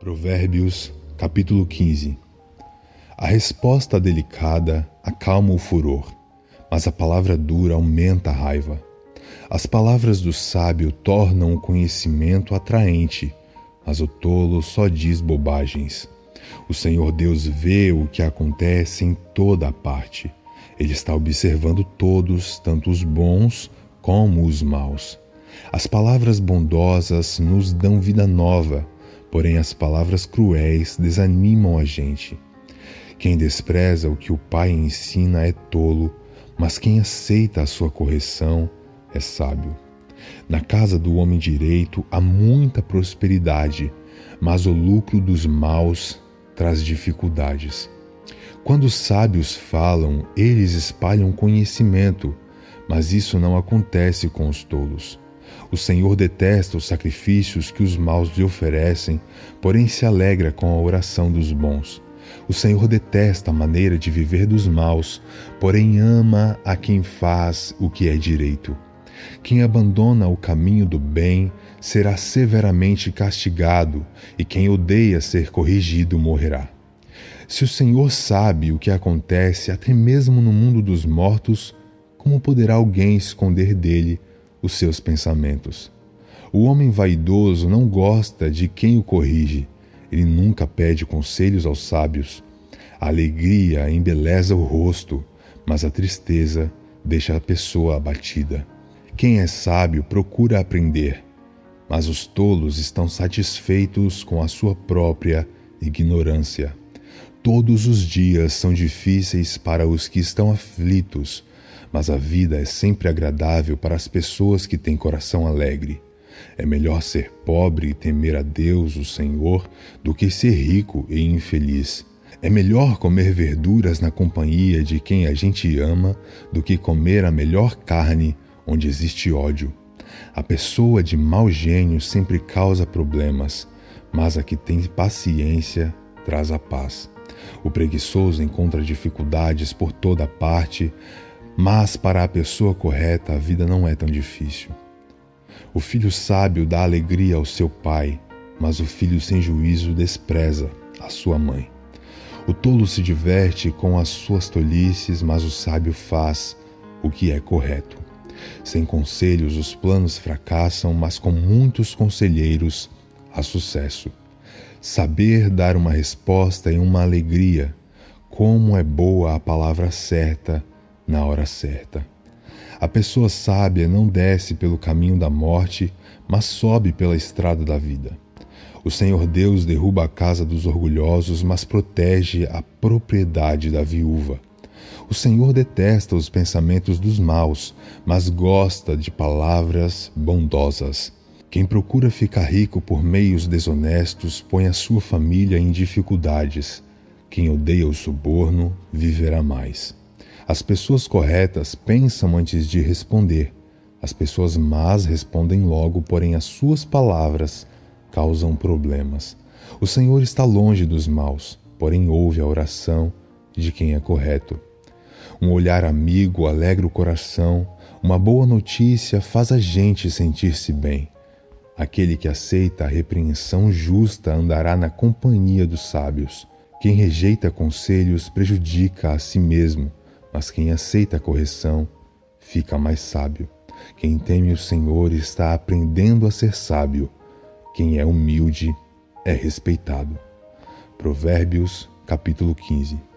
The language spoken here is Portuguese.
Provérbios, capítulo 15 A resposta delicada acalma o furor, mas a palavra dura aumenta a raiva. As palavras do sábio tornam o conhecimento atraente, mas o tolo só diz bobagens. O Senhor Deus vê o que acontece em toda a parte. Ele está observando todos, tanto os bons como os maus. As palavras bondosas nos dão vida nova Porém, as palavras cruéis desanimam a gente. Quem despreza o que o pai ensina é tolo, mas quem aceita a sua correção é sábio. Na casa do homem direito há muita prosperidade, mas o lucro dos maus traz dificuldades. Quando os sábios falam, eles espalham conhecimento, mas isso não acontece com os tolos. O Senhor detesta os sacrifícios que os maus lhe oferecem, porém se alegra com a oração dos bons. O Senhor detesta a maneira de viver dos maus, porém ama a quem faz o que é direito. Quem abandona o caminho do bem será severamente castigado, e quem odeia ser corrigido morrerá. Se o Senhor sabe o que acontece até mesmo no mundo dos mortos, como poderá alguém esconder dele os seus pensamentos. O homem vaidoso não gosta de quem o corrige, ele nunca pede conselhos aos sábios. A alegria embeleza o rosto, mas a tristeza deixa a pessoa abatida. Quem é sábio procura aprender, mas os tolos estão satisfeitos com a sua própria ignorância. Todos os dias são difíceis para os que estão aflitos, mas a vida é sempre agradável para as pessoas que têm coração alegre. É melhor ser pobre e temer a Deus, o Senhor, do que ser rico e infeliz. É melhor comer verduras na companhia de quem a gente ama do que comer a melhor carne onde existe ódio. A pessoa de mau gênio sempre causa problemas, mas a que tem paciência traz a paz. O preguiçoso encontra dificuldades por toda parte, mas para a pessoa correta, a vida não é tão difícil. O filho sábio dá alegria ao seu pai, mas o filho sem juízo despreza a sua mãe. O tolo se diverte com as suas tolices, mas o sábio faz o que é correto. Sem conselhos, os planos fracassam, mas com muitos conselheiros há sucesso. Saber dar uma resposta é uma alegria. Como é boa a palavra certa na hora certa. A pessoa sábia não desce pelo caminho da morte, mas sobe pela estrada da vida. O Senhor Deus derruba a casa dos orgulhosos, mas protege a propriedade da viúva. O Senhor detesta os pensamentos dos maus, mas gosta de palavras bondosas. Quem procura ficar rico por meios desonestos põe a sua família em dificuldades. Quem odeia o suborno viverá mais. As pessoas corretas pensam antes de responder. As pessoas más respondem logo, porém as suas palavras causam problemas. O Senhor está longe dos maus, porém ouve a oração de quem é correto. Um olhar amigo alegra o coração, uma boa notícia faz a gente sentir-se bem. Aquele que aceita a repreensão justa andará na companhia dos sábios. Quem rejeita conselhos prejudica a si mesmo mas quem aceita a correção fica mais sábio. Quem teme o Senhor está aprendendo a ser sábio. Quem é humilde é respeitado. Provérbios, capítulo 15.